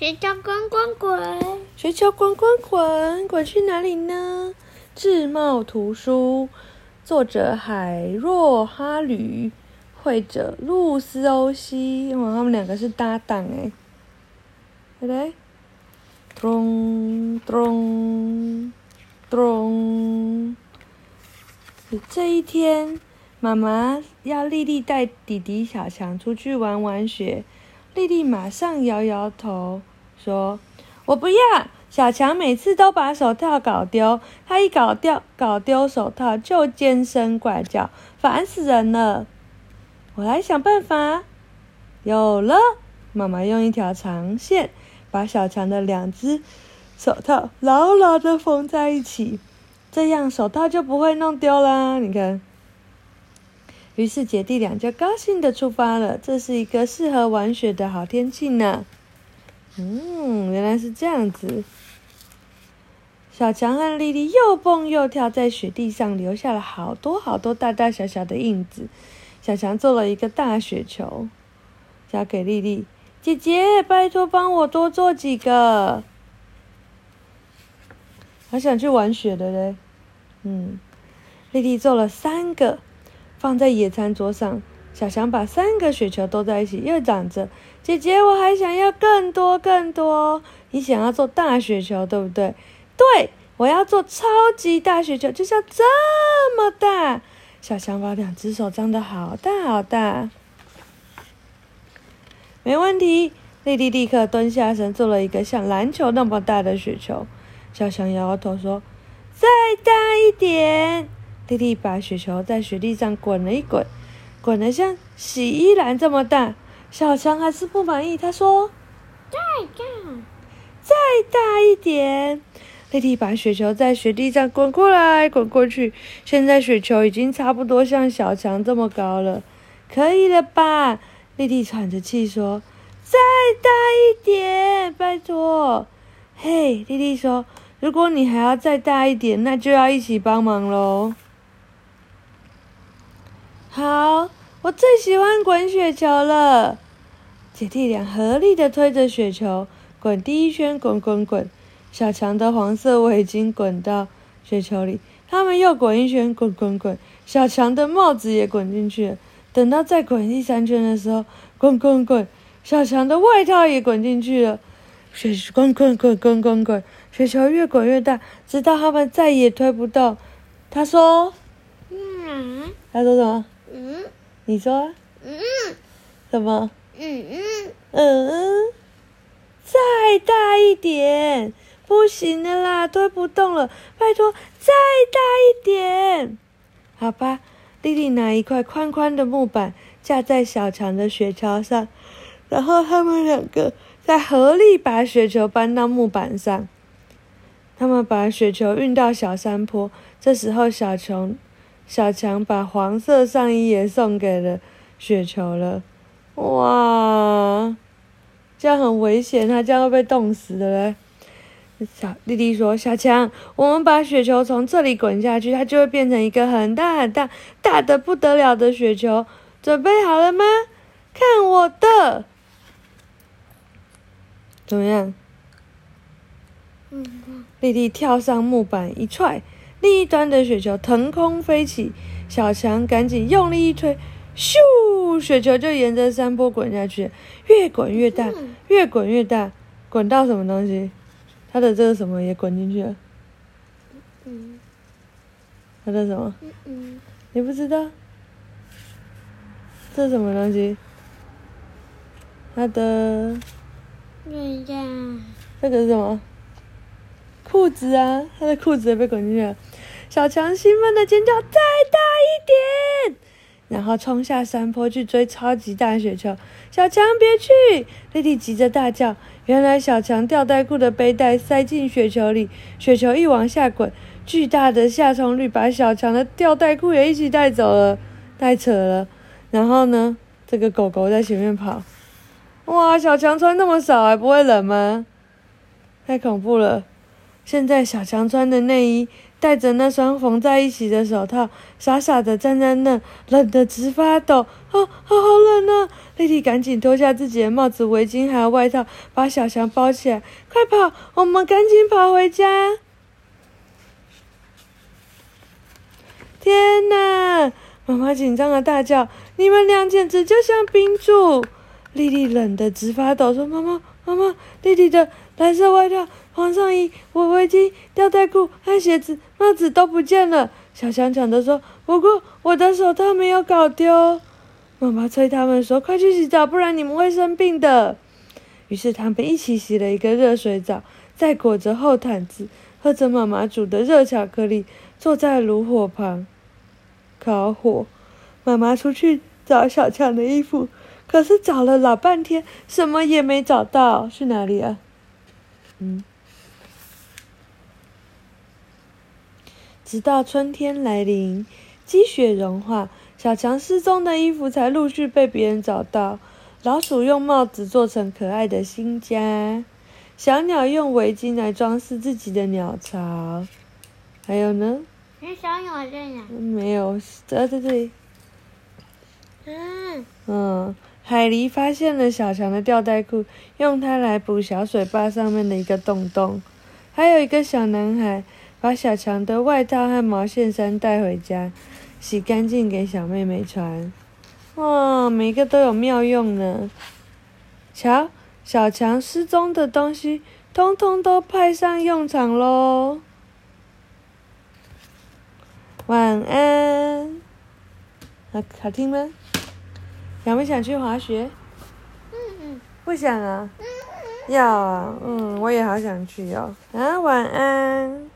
雪球滚滚滚，雪球滚滚滚，滚去哪里呢？智茂图书，作者海若哈吕，绘者露丝欧西。哇，他们两个是搭档哎。来来，咚咚咚。这一天，妈妈要丽丽带弟弟小强出去玩玩雪。丽丽马上摇摇头，说：“我不要。”小强每次都把手套搞丢，他一搞掉搞丢手套就尖声怪叫，烦死人了。我来想办法。有了，妈妈用一条长线把小强的两只手套牢牢的缝在一起，这样手套就不会弄丢啦。你看。于是姐弟俩就高兴的出发了。这是一个适合玩雪的好天气呢。嗯，原来是这样子。小强和丽丽又蹦又跳在雪地上，留下了好多好多大大小小的印子。小强做了一个大雪球，交给丽丽姐姐，拜托帮我多做几个。好想去玩雪的嘞。嗯，丽丽做了三个。放在野餐桌上，小强把三个雪球都在一起，又长着。姐姐，我还想要更多更多。你想要做大雪球，对不对？对，我要做超级大雪球，就像这么大。小强把两只手张得好大好大。没问题，丽丽立刻蹲下身，做了一个像篮球那么大的雪球。小强摇摇头说：“再大一点。”弟弟把雪球在雪地上滚了一滚，滚得像洗衣篮这么大。小强还是不满意，他说：“再大，再大一点。”弟弟把雪球在雪地上滚过来滚过去，现在雪球已经差不多像小强这么高了，可以了吧？弟弟喘着气说：“再大一点，拜托。”嘿，弟弟说：“如果你还要再大一点，那就要一起帮忙喽。”好，我最喜欢滚雪球了。姐弟俩合力的推着雪球滚第一圈，滚滚滚。小强的黄色围巾滚到雪球里，他们又滚一圈，滚滚滚。小强的帽子也滚进去了。等到再滚第三圈的时候，滚滚滚，小强的外套也滚进去了。雪滚滚滚滚滚滚，雪球越滚越大，直到他们再也推不动。他说：“嗯，他说什么？”嗯，你说，嗯，什么？嗯嗯嗯，再大一点，不行的啦，推不动了，拜托，再大一点，好吧。丽丽拿一块宽宽的木板架在小强的雪橇上，然后他们两个再合力把雪球搬到木板上。他们把雪球运到小山坡，这时候小强。小强把黄色上衣也送给了雪球了，哇，这样很危险，他这样会被冻死的嘞。小弟弟说：“小强，我们把雪球从这里滚下去，它就会变成一个很大很大、大的不得了的雪球。准备好了吗？看我的，怎么样？”弟弟跳上木板一踹。另一端的雪球腾空飞起，小强赶紧用力一推，咻！雪球就沿着山坡滚下去，越滚越大，越滚越大，滚到什么东西？他的这个什么也滚进去了。嗯。他的什么？嗯嗯。你不知道？这是什么东西？他的。这个是什么？裤子啊！他的裤子也被滚进去了。小强兴奋的尖叫：“再大一点！”然后冲下山坡去追超级大雪球。小强别去！丽丽急着大叫。原来小强吊带裤的背带塞进雪球里，雪球一往下滚，巨大的下冲力把小强的吊带裤也一起带走了，太扯了。然后呢，这个狗狗在前面跑。哇，小强穿那么少还不会冷吗？太恐怖了！现在小强穿的内衣，戴着那双缝在一起的手套，傻傻的站在那，冷得直发抖。啊，好冷啊！丽丽赶紧脱下自己的帽子、围巾还有外套，把小强包起来。快跑！我们赶紧跑回家！天哪！妈妈紧张的大叫：“你们俩简直就像冰柱！”丽丽冷得直发抖，说：“妈妈，妈妈，弟弟的蓝色外套、黄上衣、围围巾、吊带裤和鞋子、帽子都不见了。”小强抢着说：“不过我的手套没有搞丢。”妈妈催他们说：“快去洗澡，不然你们会生病的。”于是他们一起洗了一个热水澡，再裹着厚毯子，喝着妈妈煮的热巧克力，坐在炉火旁烤火。妈妈出去找小强的衣服，可是找了老半天，什么也没找到。去哪里啊？嗯。直到春天来临，积雪融化。小强失踪的衣服才陆续被别人找到。老鼠用帽子做成可爱的新家，小鸟用围巾来装饰自己的鸟巢。还有呢？那小鸟在哪？没有，在在这里。嗯。嗯，海狸发现了小强的吊带裤，用它来补小水坝上面的一个洞洞。还有一个小男孩把小强的外套和毛线衫带回家。洗干净给小妹妹穿，哇，每个都有妙用呢。瞧，小强失踪的东西，通通都派上用场喽。晚安，好好听吗？想不想去滑雪？嗯嗯。不想啊？要啊，嗯，我也好想去哦。啊，晚安。